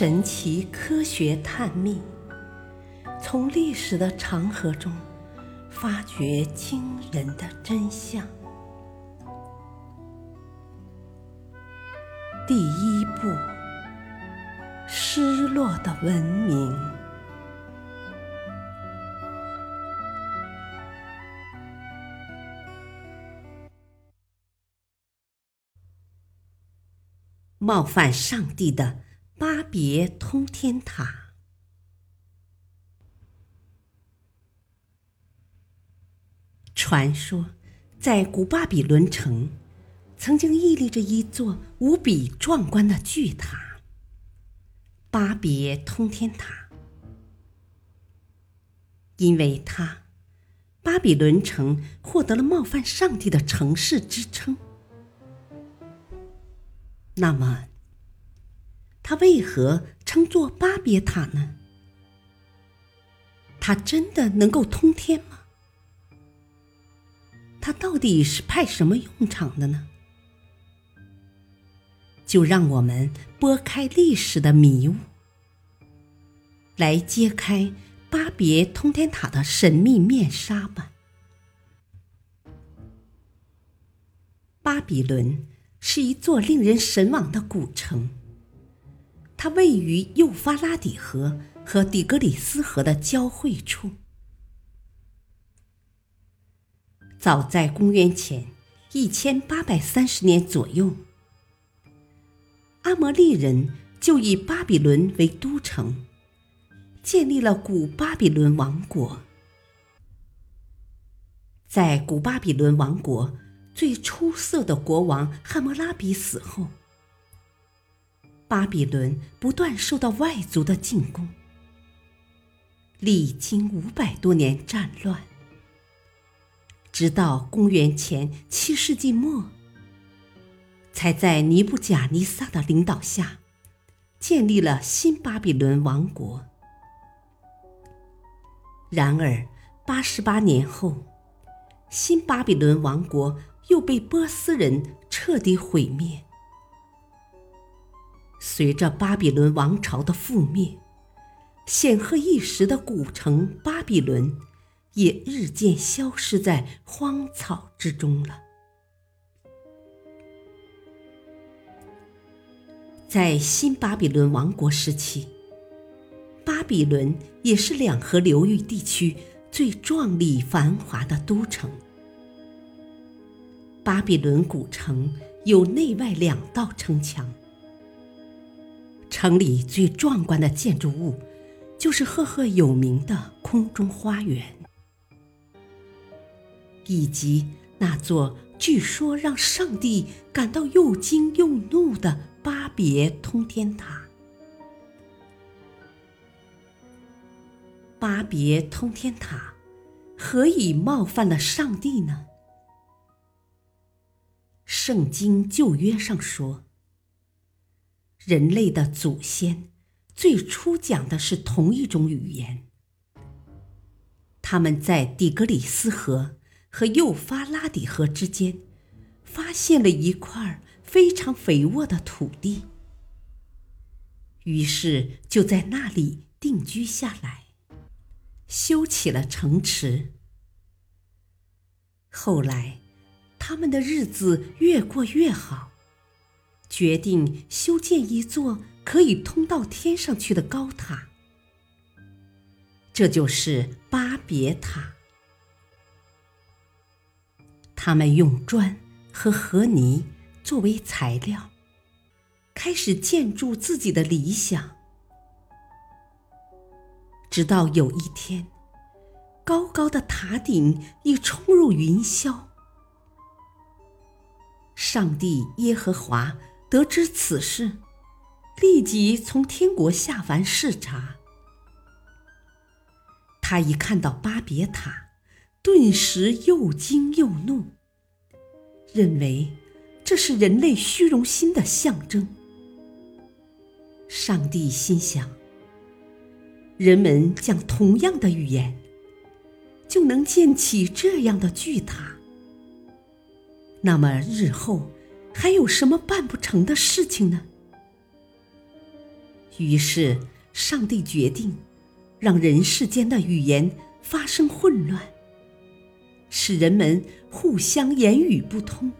神奇科学探秘，从历史的长河中发掘惊人的真相。第一部：失落的文明。冒犯上帝的巴别通天塔。传说，在古巴比伦城，曾经屹立着一座无比壮观的巨塔——巴别通天塔。因为它，巴比伦城获得了冒犯上帝的城市之称。那么，它为何称作巴别塔呢？它真的能够通天吗？它到底是派什么用场的呢？就让我们拨开历史的迷雾，来揭开巴别通天塔的神秘面纱吧。巴比伦。是一座令人神往的古城。它位于幼发拉底河和底格里斯河的交汇处。早在公元前一千八百三十年左右，阿摩利人就以巴比伦为都城，建立了古巴比伦王国。在古巴比伦王国。最出色的国王汉谟拉比死后，巴比伦不断受到外族的进攻，历经五百多年战乱，直到公元前七世纪末，才在尼布贾尼撒的领导下，建立了新巴比伦王国。然而，八十八年后，新巴比伦王国。又被波斯人彻底毁灭。随着巴比伦王朝的覆灭，显赫一时的古城巴比伦也日渐消失在荒草之中了。在新巴比伦王国时期，巴比伦也是两河流域地区最壮丽繁华的都城。巴比伦古城有内外两道城墙，城里最壮观的建筑物就是赫赫有名的空中花园，以及那座据说让上帝感到又惊又怒的巴别通天塔。巴别通天塔何以冒犯了上帝呢？圣经旧约上说，人类的祖先最初讲的是同一种语言。他们在底格里斯河和幼发拉底河之间，发现了一块非常肥沃的土地，于是就在那里定居下来，修起了城池。后来。他们的日子越过越好，决定修建一座可以通到天上去的高塔，这就是巴别塔。他们用砖和河泥作为材料，开始建筑自己的理想。直到有一天，高高的塔顶已冲入云霄。上帝耶和华得知此事，立即从天国下凡视察。他一看到巴别塔，顿时又惊又怒，认为这是人类虚荣心的象征。上帝心想：人们讲同样的语言，就能建起这样的巨塔。那么日后还有什么办不成的事情呢？于是，上帝决定让人世间的语言发生混乱，使人们互相言语不通。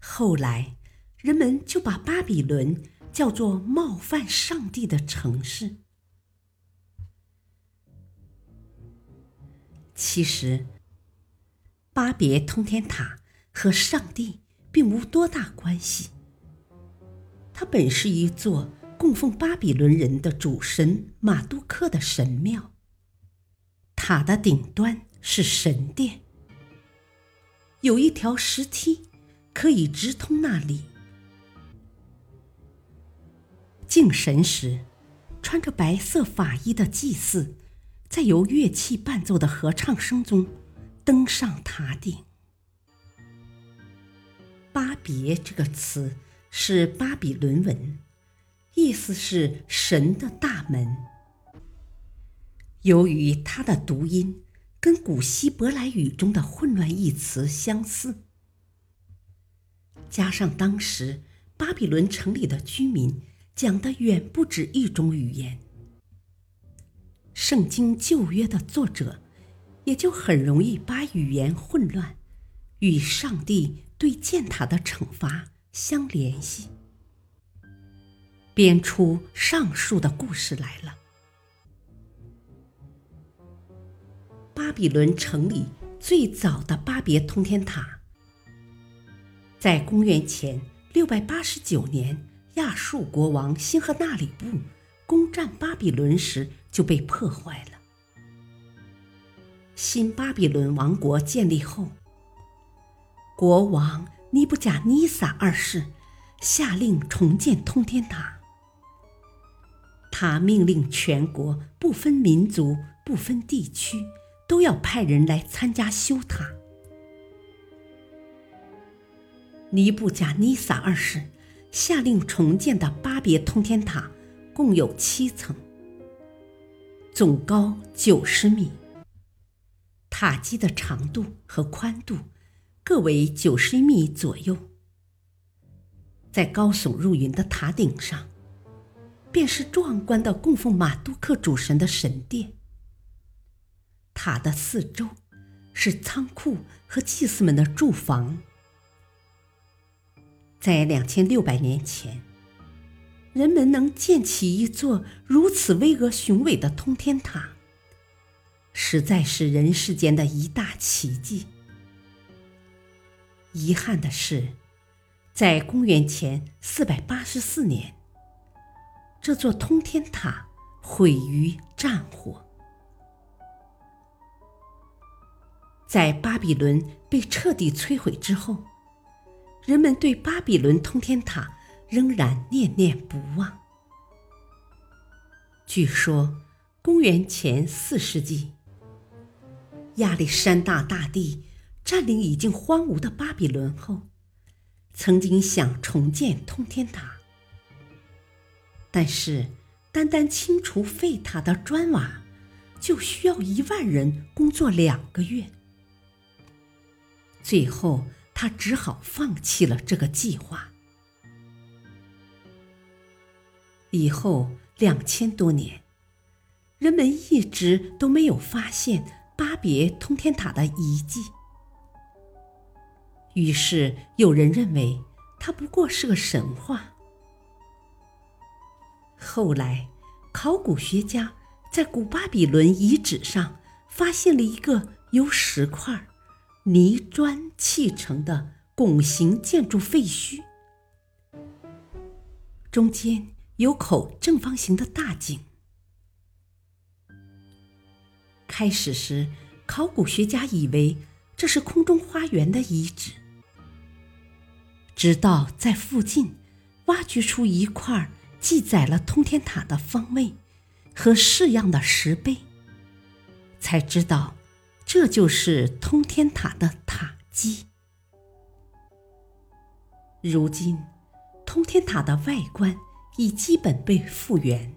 后来，人们就把巴比伦叫做冒犯上帝的城市。其实，巴别通天塔和上帝并无多大关系。它本是一座供奉巴比伦人的主神马杜克的神庙。塔的顶端是神殿，有一条石梯可以直通那里。敬神时，穿着白色法衣的祭祀。在由乐器伴奏的合唱声中，登上塔顶。别这个词是巴比伦文，意思是神的大门。由于它的读音跟古希伯来语中的混乱一词相似，加上当时巴比伦城里的居民讲的远不止一种语言。圣经旧约的作者，也就很容易把语言混乱与上帝对践踏的惩罚相联系，编出上述的故事来了。巴比伦城里最早的巴别通天塔，在公元前六百八十九年，亚述国王辛赫纳里布攻占巴比伦时。就被破坏了。新巴比伦王国建立后，国王尼布甲尼撒二世下令重建通天塔。他命令全国不分民族、不分地区，都要派人来参加修塔。尼布甲尼撒二世下令重建的巴别通天塔共有七层。总高九十米，塔基的长度和宽度各为九十米左右。在高耸入云的塔顶上，便是壮观的供奉马杜克主神的神殿。塔的四周是仓库和祭司们的住房。在两千六百年前。人们能建起一座如此巍峨雄伟的通天塔，实在是人世间的一大奇迹。遗憾的是，在公元前四百八十四年，这座通天塔毁于战火。在巴比伦被彻底摧毁之后，人们对巴比伦通天塔。仍然念念不忘。据说，公元前四世纪，亚历山大大帝占领已经荒芜的巴比伦后，曾经想重建通天塔，但是单单清除废塔的砖瓦，就需要一万人工作两个月。最后，他只好放弃了这个计划。以后两千多年，人们一直都没有发现巴别通天塔的遗迹。于是有人认为它不过是个神话。后来，考古学家在古巴比伦遗址上发现了一个由石块、泥砖砌成的拱形建筑废墟，中间。有口正方形的大井。开始时，考古学家以为这是空中花园的遗址，直到在附近挖掘出一块记载了通天塔的方位和式样的石碑，才知道这就是通天塔的塔基。如今，通天塔的外观。已基本被复原，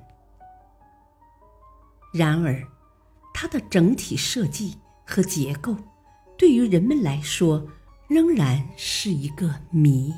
然而，它的整体设计和结构，对于人们来说仍然是一个谜。